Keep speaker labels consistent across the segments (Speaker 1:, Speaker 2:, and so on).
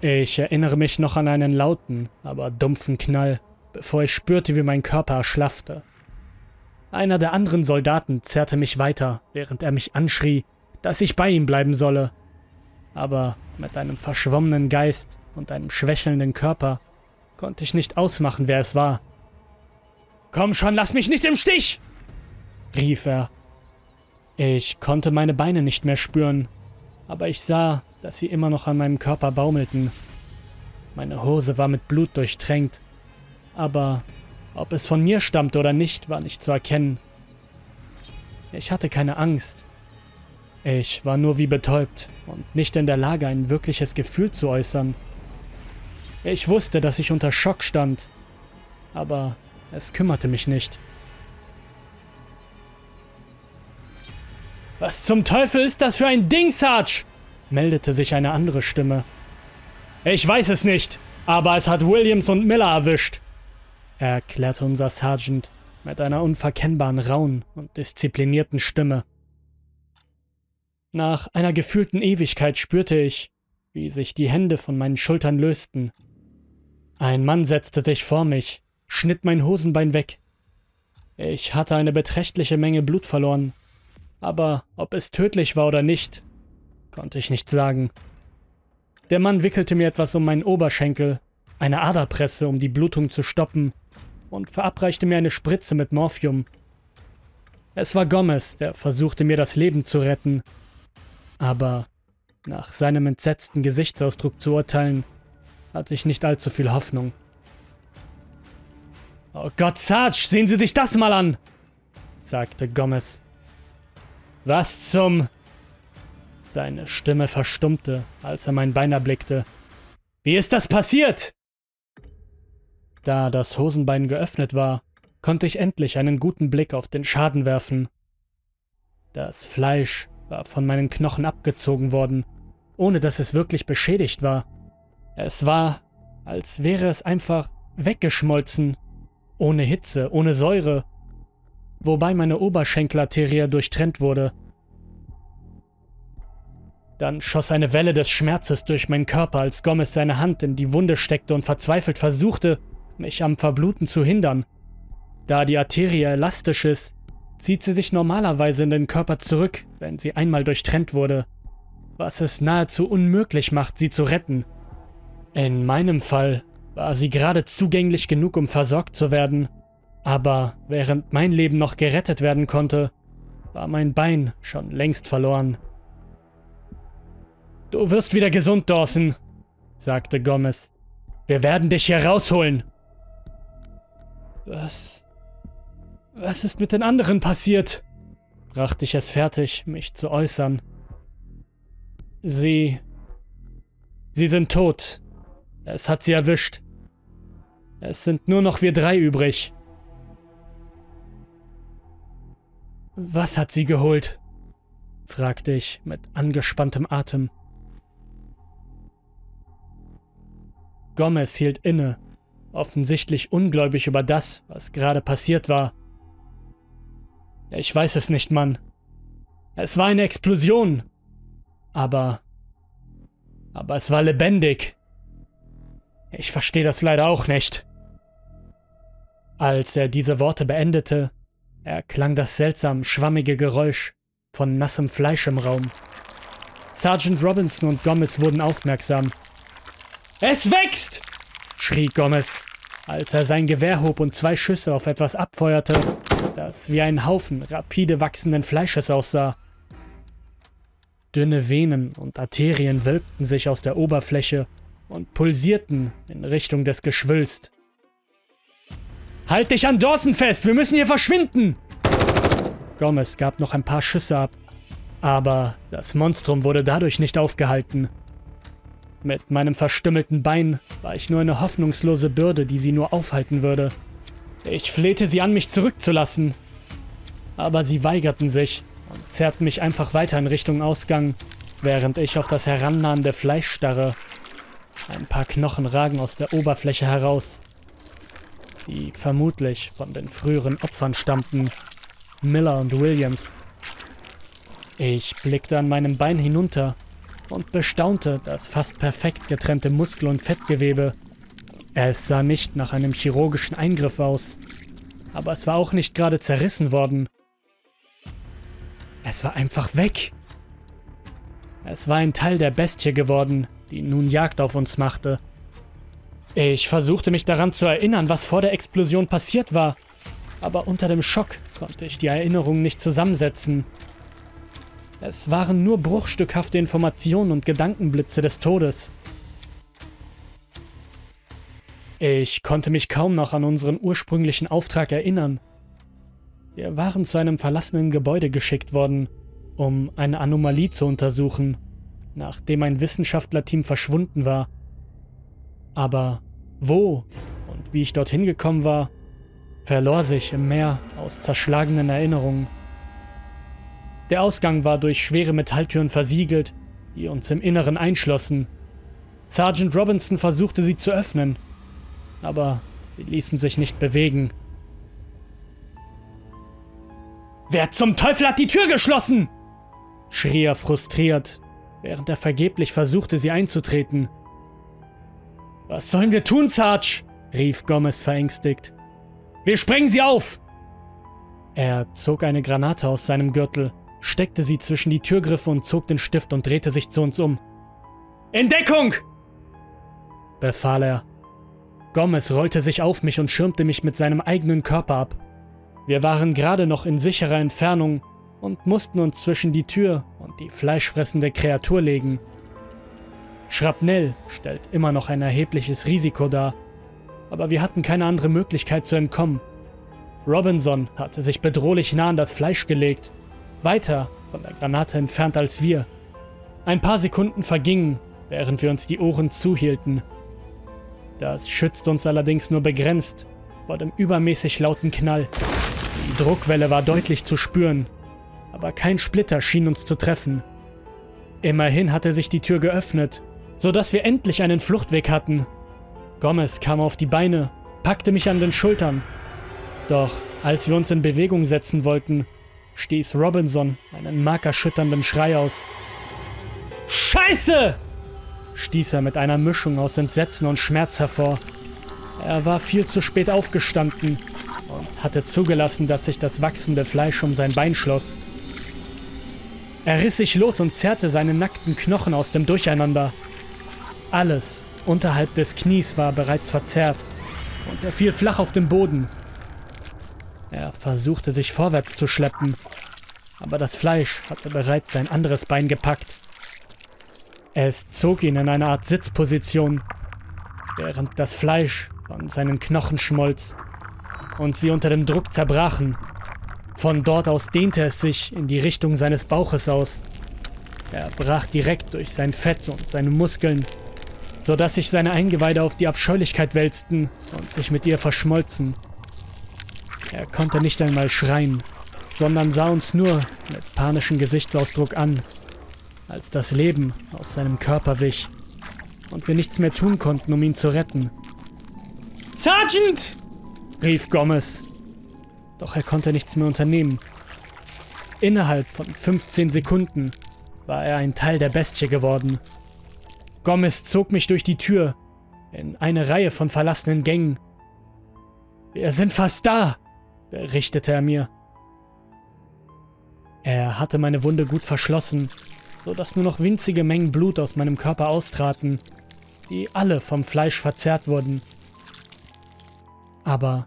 Speaker 1: Ich erinnere mich noch an einen lauten, aber dumpfen Knall, bevor ich spürte, wie mein Körper erschlaffte. Einer der anderen Soldaten zerrte mich weiter, während er mich anschrie, dass ich bei ihm bleiben solle. Aber mit einem verschwommenen Geist und einem schwächelnden Körper konnte ich nicht ausmachen, wer es war. Komm schon, lass mich nicht im Stich! rief er. Ich konnte meine Beine nicht mehr spüren, aber ich sah, dass sie immer noch an meinem Körper baumelten. Meine Hose war mit Blut durchtränkt, aber ob es von mir stammte oder nicht, war nicht zu erkennen. Ich hatte keine Angst. Ich war nur wie betäubt und nicht in der Lage, ein wirkliches Gefühl zu äußern. Ich wusste, dass ich unter Schock stand, aber es kümmerte mich nicht. Was zum Teufel ist das für ein Ding, Sarge? Meldete sich eine andere Stimme. Ich weiß es nicht, aber es hat Williams und Miller erwischt, erklärte unser Sergeant mit einer unverkennbaren rauen und disziplinierten Stimme. Nach einer gefühlten Ewigkeit spürte ich, wie sich die Hände von meinen Schultern lösten. Ein Mann setzte sich vor mich, schnitt mein Hosenbein weg. Ich hatte eine beträchtliche Menge Blut verloren, aber ob es tödlich war oder nicht, konnte ich nicht sagen. Der Mann wickelte mir etwas um meinen Oberschenkel, eine Aderpresse, um die Blutung zu stoppen, und verabreichte mir eine Spritze mit Morphium. Es war Gomez, der versuchte mir das Leben zu retten, aber nach seinem entsetzten Gesichtsausdruck zu urteilen, hatte ich nicht allzu viel Hoffnung. Oh Gott, Sarge, sehen Sie sich das mal an! sagte Gomez. Was zum... Seine Stimme verstummte, als er mein Bein erblickte. Wie ist das passiert? Da das Hosenbein geöffnet war, konnte ich endlich einen guten Blick auf den Schaden werfen. Das Fleisch war von meinen Knochen abgezogen worden, ohne dass es wirklich beschädigt war. Es war, als wäre es einfach weggeschmolzen, ohne Hitze, ohne Säure, wobei meine Oberschenkelarterie durchtrennt wurde. Dann schoss eine Welle des Schmerzes durch meinen Körper, als Gomez seine Hand in die Wunde steckte und verzweifelt versuchte, mich am Verbluten zu hindern. Da die Arterie elastisch ist, zieht sie sich normalerweise in den Körper zurück, wenn sie einmal durchtrennt wurde, was es nahezu unmöglich macht, sie zu retten. In meinem Fall war sie gerade zugänglich genug, um versorgt zu werden, aber während mein Leben noch gerettet werden konnte, war mein Bein schon längst verloren. Du wirst wieder gesund, Dawson, sagte Gomez. Wir werden dich hier rausholen. Was. Was ist mit den anderen passiert? brachte ich es fertig, mich zu äußern. Sie. Sie sind tot. Es hat sie erwischt. Es sind nur noch wir drei übrig. Was hat sie geholt? fragte ich mit angespanntem Atem. Gomez hielt inne, offensichtlich ungläubig über das, was gerade passiert war. Ich weiß es nicht, Mann. Es war eine Explosion. Aber... Aber es war lebendig. Ich verstehe das leider auch nicht. Als er diese Worte beendete, erklang das seltsam schwammige Geräusch von nassem Fleisch im Raum. Sergeant Robinson und Gomez wurden aufmerksam es wächst! schrie Gomez, als er sein Gewehr hob und zwei Schüsse auf etwas abfeuerte, das wie ein Haufen rapide wachsenden Fleisches aussah. Dünne Venen und Arterien wölbten sich aus der Oberfläche und pulsierten in Richtung des Geschwülst. Halt dich an Dawson fest, wir müssen hier verschwinden! Gomez gab noch ein paar Schüsse ab, aber das Monstrum wurde dadurch nicht aufgehalten. Mit meinem verstümmelten Bein war ich nur eine hoffnungslose Bürde, die sie nur aufhalten würde. Ich flehte sie an, mich zurückzulassen. Aber sie weigerten sich und zerrten mich einfach weiter in Richtung Ausgang, während ich auf das herannahende Fleisch starre. Ein paar Knochen ragen aus der Oberfläche heraus, die vermutlich von den früheren Opfern stammten, Miller und Williams. Ich blickte an meinem Bein hinunter und bestaunte das fast perfekt getrennte Muskel- und Fettgewebe. Es sah nicht nach einem chirurgischen Eingriff aus, aber es war auch nicht gerade zerrissen worden. Es war einfach weg. Es war ein Teil der Bestie geworden, die nun Jagd auf uns machte. Ich versuchte mich daran zu erinnern, was vor der Explosion passiert war, aber unter dem Schock konnte ich die Erinnerungen nicht zusammensetzen. Es waren nur bruchstückhafte Informationen und Gedankenblitze des Todes. Ich konnte mich kaum noch an unseren ursprünglichen Auftrag erinnern. Wir waren zu einem verlassenen Gebäude geschickt worden, um eine Anomalie zu untersuchen, nachdem ein Wissenschaftlerteam verschwunden war. Aber wo und wie ich dorthin gekommen war, verlor sich im Meer aus zerschlagenen Erinnerungen. Der Ausgang war durch schwere Metalltüren versiegelt, die uns im Inneren einschlossen. Sergeant Robinson versuchte sie zu öffnen, aber sie ließen sich nicht bewegen. Wer zum Teufel hat die Tür geschlossen? schrie er frustriert, während er vergeblich versuchte, sie einzutreten. Was sollen wir tun, Sarge? rief Gomez verängstigt. Wir sprengen sie auf! Er zog eine Granate aus seinem Gürtel, steckte sie zwischen die Türgriffe und zog den Stift und drehte sich zu uns um. In Deckung! befahl er. Gomez rollte sich auf mich und schirmte mich mit seinem eigenen Körper ab. Wir waren gerade noch in sicherer Entfernung und mussten uns zwischen die Tür und die fleischfressende Kreatur legen. Schrapnell stellt immer noch ein erhebliches Risiko dar, aber wir hatten keine andere Möglichkeit zu entkommen. Robinson hatte sich bedrohlich nah an das Fleisch gelegt, weiter von der Granate entfernt als wir. Ein paar Sekunden vergingen, während wir uns die Ohren zuhielten. Das schützt uns allerdings nur begrenzt vor dem übermäßig lauten Knall. Die Druckwelle war deutlich zu spüren, aber kein Splitter schien uns zu treffen. Immerhin hatte sich die Tür geöffnet sodass wir endlich einen Fluchtweg hatten. Gomez kam auf die Beine, packte mich an den Schultern. Doch als wir uns in Bewegung setzen wollten, stieß Robinson einen markerschütternden Schrei aus. Scheiße! stieß er mit einer Mischung aus Entsetzen und Schmerz hervor. Er war viel zu spät aufgestanden und hatte zugelassen, dass sich das wachsende Fleisch um sein Bein schloss. Er riss sich los und zerrte seine nackten Knochen aus dem Durcheinander. Alles unterhalb des Knies war bereits verzerrt und er fiel flach auf den Boden. Er versuchte sich vorwärts zu schleppen, aber das Fleisch hatte bereits sein anderes Bein gepackt. Es zog ihn in eine Art Sitzposition, während das Fleisch von seinen Knochen schmolz und sie unter dem Druck zerbrachen. Von dort aus dehnte es sich in die Richtung seines Bauches aus. Er brach direkt durch sein Fett und seine Muskeln sodass sich seine Eingeweide auf die Abscheulichkeit wälzten und sich mit ihr verschmolzen. Er konnte nicht einmal schreien, sondern sah uns nur mit panischem Gesichtsausdruck an, als das Leben aus seinem Körper wich und wir nichts mehr tun konnten, um ihn zu retten. Sergeant! rief Gomez. Doch er konnte nichts mehr unternehmen. Innerhalb von 15 Sekunden war er ein Teil der Bestie geworden Gomez zog mich durch die Tür in eine Reihe von verlassenen Gängen. Wir sind fast da, berichtete er mir. Er hatte meine Wunde gut verschlossen, so dass nur noch winzige Mengen Blut aus meinem Körper austraten, die alle vom Fleisch verzerrt wurden. Aber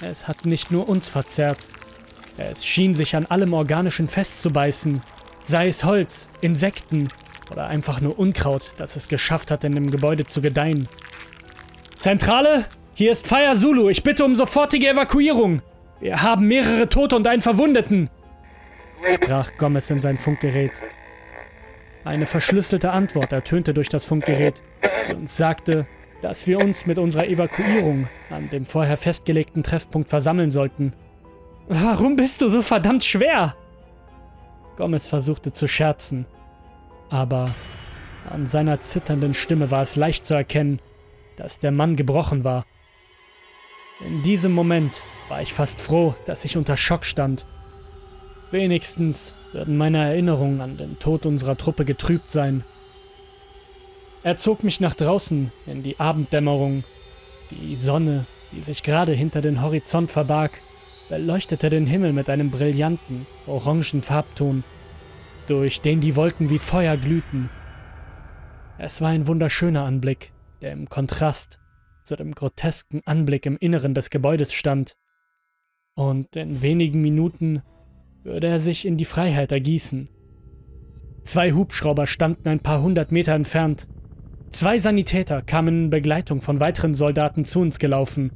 Speaker 1: es hat nicht nur uns verzerrt. Es schien sich an allem Organischen festzubeißen, sei es Holz, Insekten oder einfach nur Unkraut, das es geschafft hat, in dem Gebäude zu gedeihen. Zentrale? Hier ist Fire Zulu. Ich bitte um sofortige Evakuierung. Wir haben mehrere Tote und einen Verwundeten. Sprach Gomez in sein Funkgerät. Eine verschlüsselte Antwort ertönte durch das Funkgerät, uns sagte, dass wir uns mit unserer Evakuierung an dem vorher festgelegten Treffpunkt versammeln sollten. Warum bist du so verdammt schwer? Gomez versuchte zu scherzen, aber an seiner zitternden Stimme war es leicht zu erkennen, dass der Mann gebrochen war. In diesem Moment war ich fast froh, dass ich unter Schock stand. Wenigstens würden meine Erinnerungen an den Tod unserer Truppe getrübt sein Er zog mich nach draußen in die Abenddämmerung. Die Sonne, die sich gerade hinter den Horizont verbarg, beleuchtete den Himmel mit einem brillanten, orangen Farbton, durch den die Wolken wie Feuer glühten. Es war ein wunderschöner Anblick, der im Kontrast zu dem grotesken Anblick im Inneren des Gebäudes stand. Und in wenigen Minuten würde er sich in die Freiheit ergießen. Zwei Hubschrauber standen ein paar hundert Meter entfernt. Zwei Sanitäter kamen in Begleitung von weiteren Soldaten zu uns gelaufen.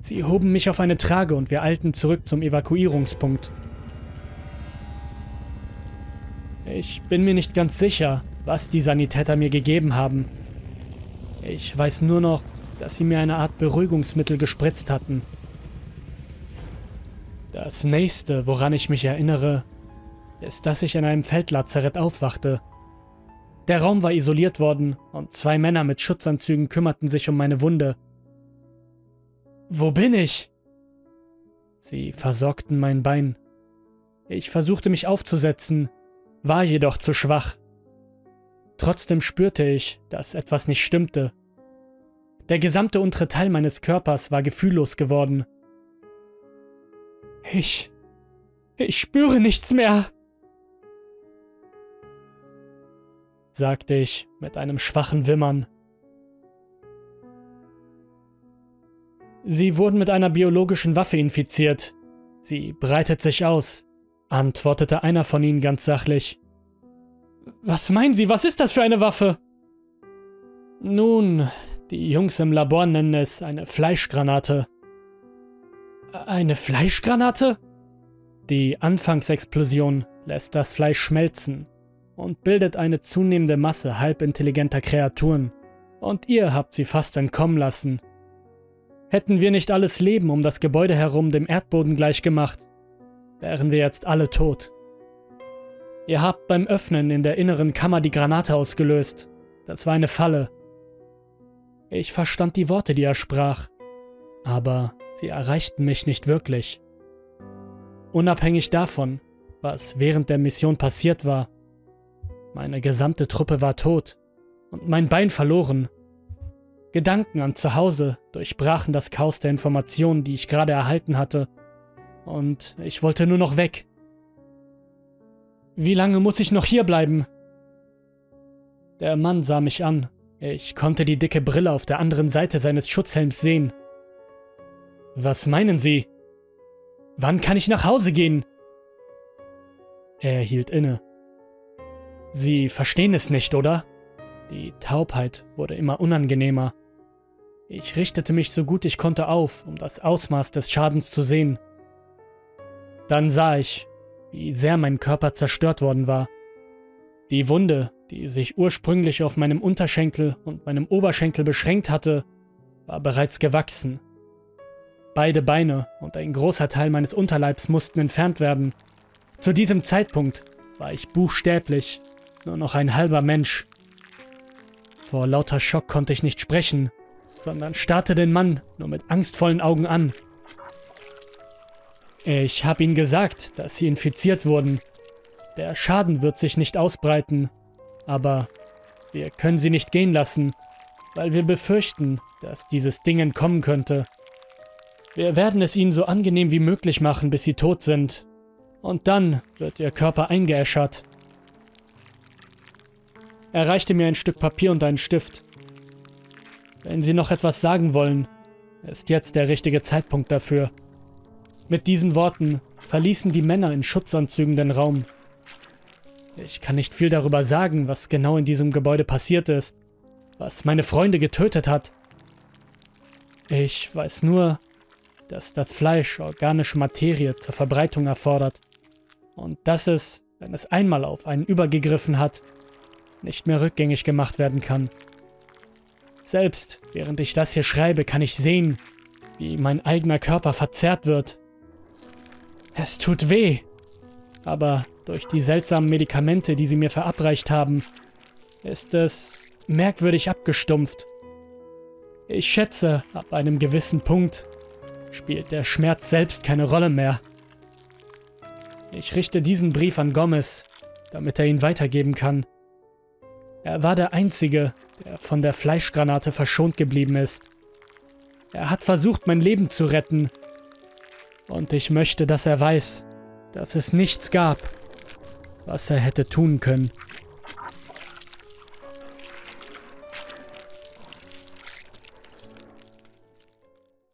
Speaker 1: Sie hoben mich auf eine Trage und wir eilten zurück zum Evakuierungspunkt. Ich bin mir nicht ganz sicher, was die Sanitäter mir gegeben haben. Ich weiß nur noch, dass sie mir eine Art Beruhigungsmittel gespritzt hatten. Das nächste, woran ich mich erinnere, ist, dass ich in einem Feldlazarett aufwachte. Der Raum war isoliert worden und zwei Männer mit Schutzanzügen kümmerten sich um meine Wunde. Wo bin ich? Sie versorgten mein Bein. Ich versuchte mich aufzusetzen, war jedoch zu schwach. Trotzdem spürte ich, dass etwas nicht stimmte. Der gesamte untere Teil meines Körpers war gefühllos geworden. Ich. Ich spüre nichts mehr, sagte ich mit einem schwachen Wimmern. Sie wurden mit einer biologischen Waffe infiziert. Sie breitet sich aus, antwortete einer von ihnen ganz sachlich. Was meinen Sie, was ist das für eine Waffe? Nun, die Jungs im Labor nennen es eine Fleischgranate. Eine Fleischgranate? Die Anfangsexplosion lässt das Fleisch schmelzen und bildet eine zunehmende Masse halbintelligenter Kreaturen. Und ihr habt sie fast entkommen lassen. Hätten wir nicht alles Leben um das Gebäude herum dem Erdboden gleichgemacht, wären wir jetzt alle tot. Ihr habt beim Öffnen in der inneren Kammer die Granate ausgelöst. Das war eine Falle. Ich verstand die Worte, die er sprach, aber sie erreichten mich nicht wirklich. Unabhängig davon, was während der Mission passiert war, meine gesamte Truppe war tot und mein Bein verloren. Gedanken an Zuhause durchbrachen das Chaos der Informationen, die ich gerade erhalten hatte, und ich wollte nur noch weg. Wie lange muss ich noch hier bleiben? Der Mann sah mich an. Ich konnte die dicke Brille auf der anderen Seite seines Schutzhelms sehen. Was meinen Sie? Wann kann ich nach Hause gehen? Er hielt inne. Sie verstehen es nicht, oder? Die Taubheit wurde immer unangenehmer. Ich richtete mich so gut ich konnte auf, um das Ausmaß des Schadens zu sehen. Dann sah ich, wie sehr mein Körper zerstört worden war. Die Wunde, die sich ursprünglich auf meinem Unterschenkel und meinem Oberschenkel beschränkt hatte, war bereits gewachsen. Beide Beine und ein großer Teil meines Unterleibs mussten entfernt werden. Zu diesem Zeitpunkt war ich buchstäblich nur noch ein halber Mensch. Vor lauter Schock konnte ich nicht sprechen, sondern starrte den Mann nur mit angstvollen Augen an. Ich habe ihnen gesagt, dass sie infiziert wurden. Der Schaden wird sich nicht ausbreiten, aber wir können sie nicht gehen lassen, weil wir befürchten, dass dieses Ding entkommen könnte. Wir werden es ihnen so angenehm wie möglich machen, bis sie tot sind. Und dann wird ihr Körper eingeäschert. Er reichte mir ein Stück Papier und einen Stift. Wenn Sie noch etwas sagen wollen, ist jetzt der richtige Zeitpunkt dafür. Mit diesen Worten verließen die Männer in Schutzanzügen den Raum. Ich kann nicht viel darüber sagen, was genau in diesem Gebäude passiert ist, was meine Freunde getötet hat. Ich weiß nur, dass das Fleisch organische Materie zur Verbreitung erfordert und dass es, wenn es einmal auf einen übergegriffen hat, nicht mehr rückgängig gemacht werden kann. Selbst während ich das hier schreibe, kann ich sehen, wie mein eigener Körper verzerrt wird. Es tut weh, aber durch die seltsamen Medikamente, die sie mir verabreicht haben, ist es merkwürdig abgestumpft. Ich schätze, ab einem gewissen Punkt spielt der Schmerz selbst keine Rolle mehr. Ich richte diesen Brief an Gomez, damit er ihn weitergeben kann. Er war der Einzige, der von der Fleischgranate verschont geblieben ist. Er hat versucht, mein Leben zu retten. Und ich möchte, dass er weiß, dass es nichts gab, was er hätte tun können.